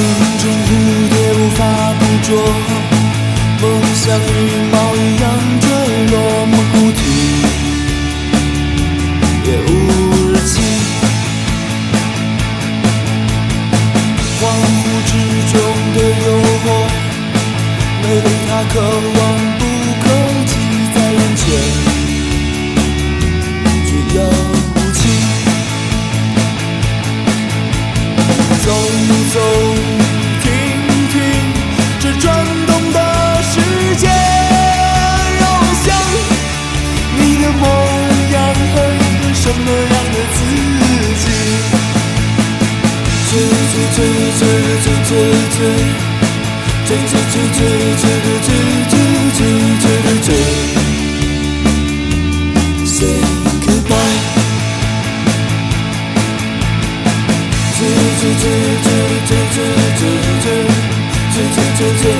梦中蝴蝶无法捕捉，梦像羽毛一样坠落，梦不停，也无期。恍惚之中的诱惑，没被他渴望不。走走停停，这转动的世界，又像你的模样，和一个什么样的自己？最最最最最最最最最最。to do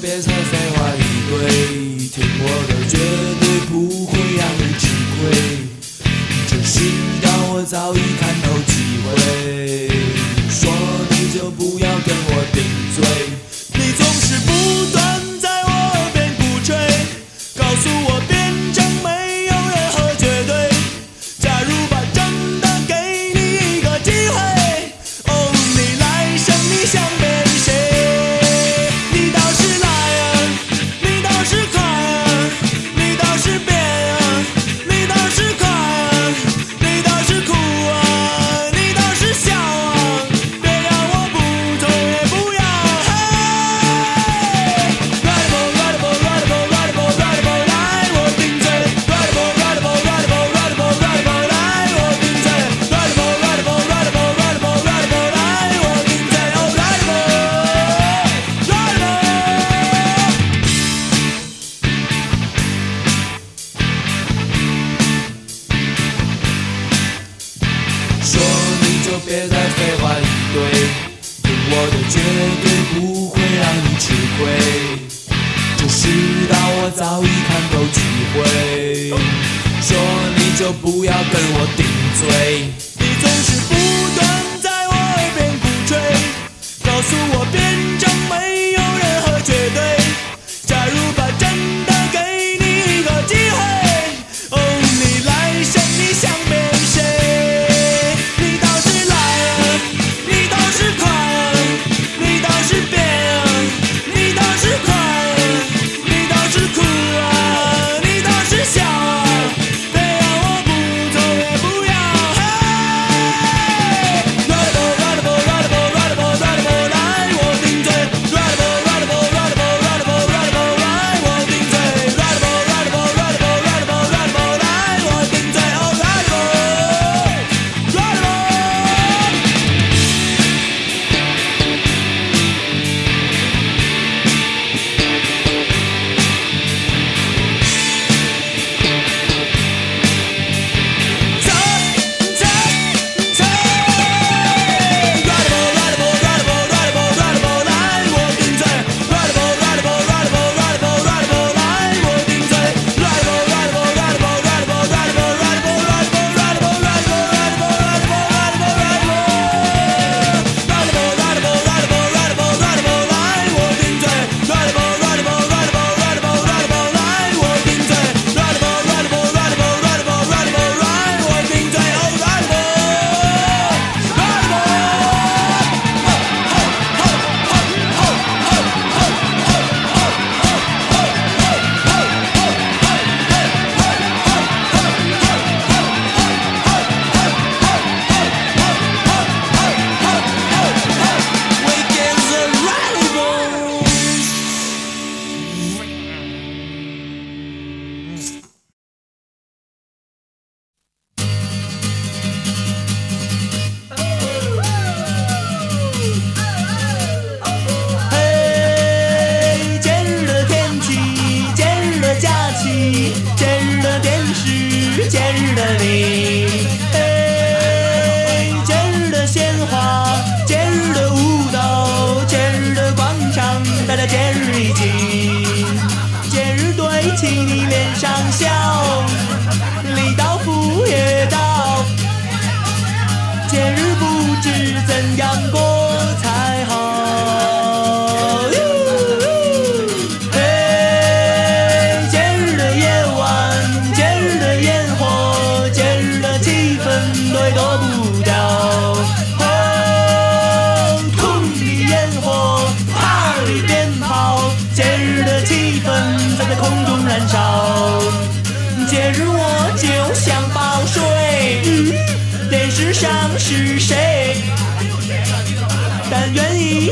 business.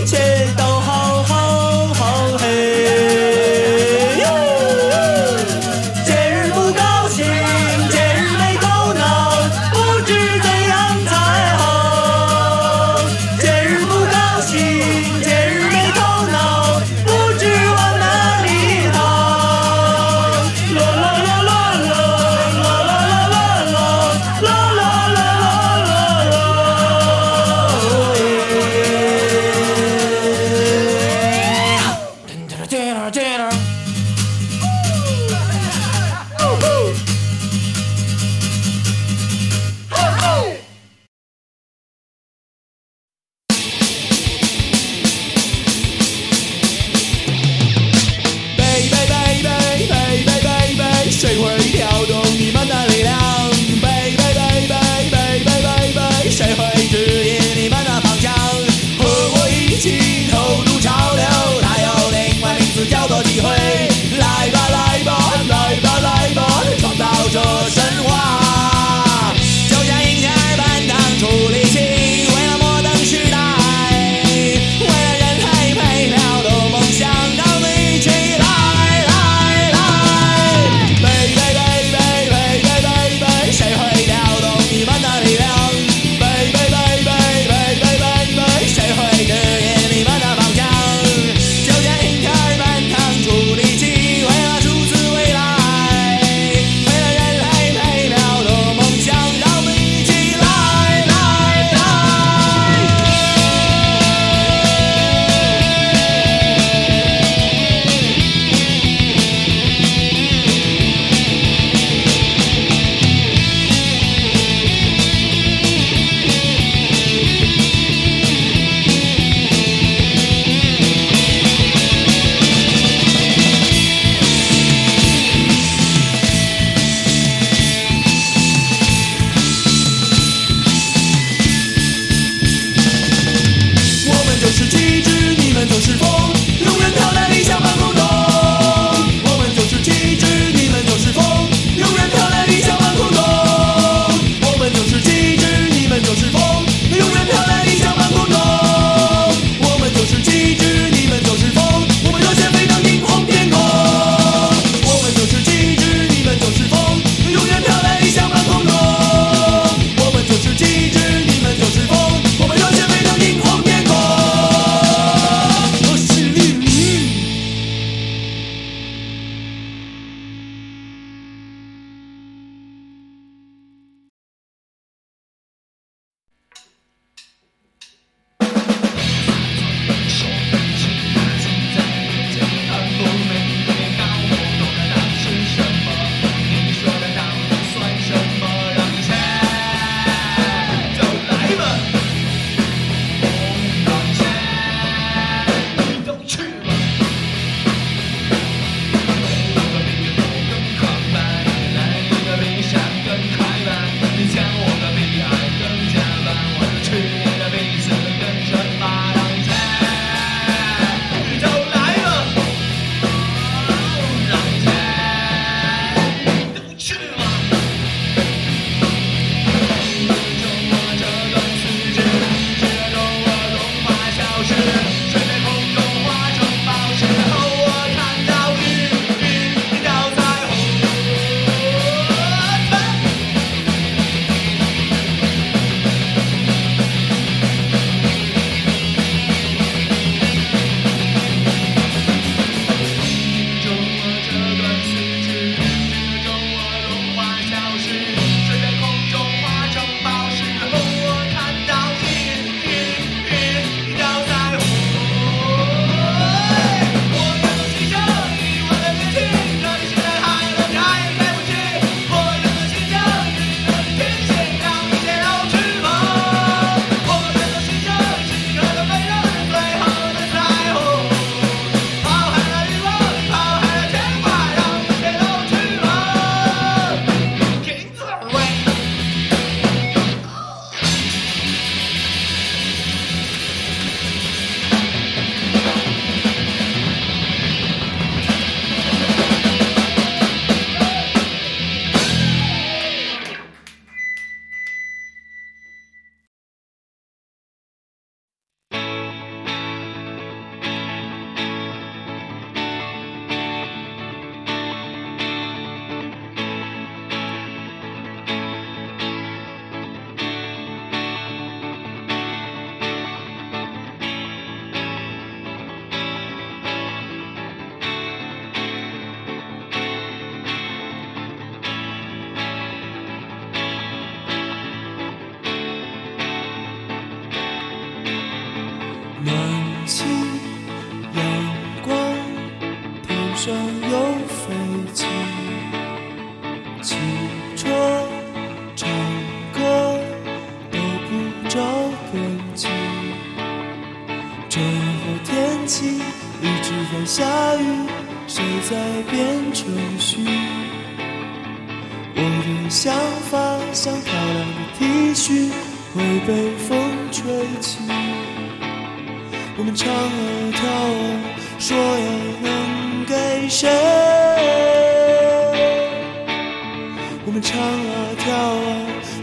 teacher.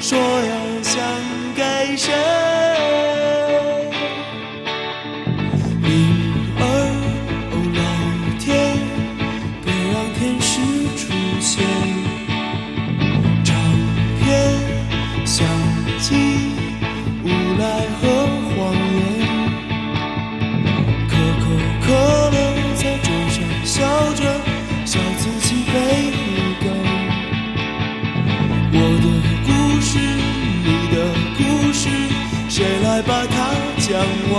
说要想给谁？故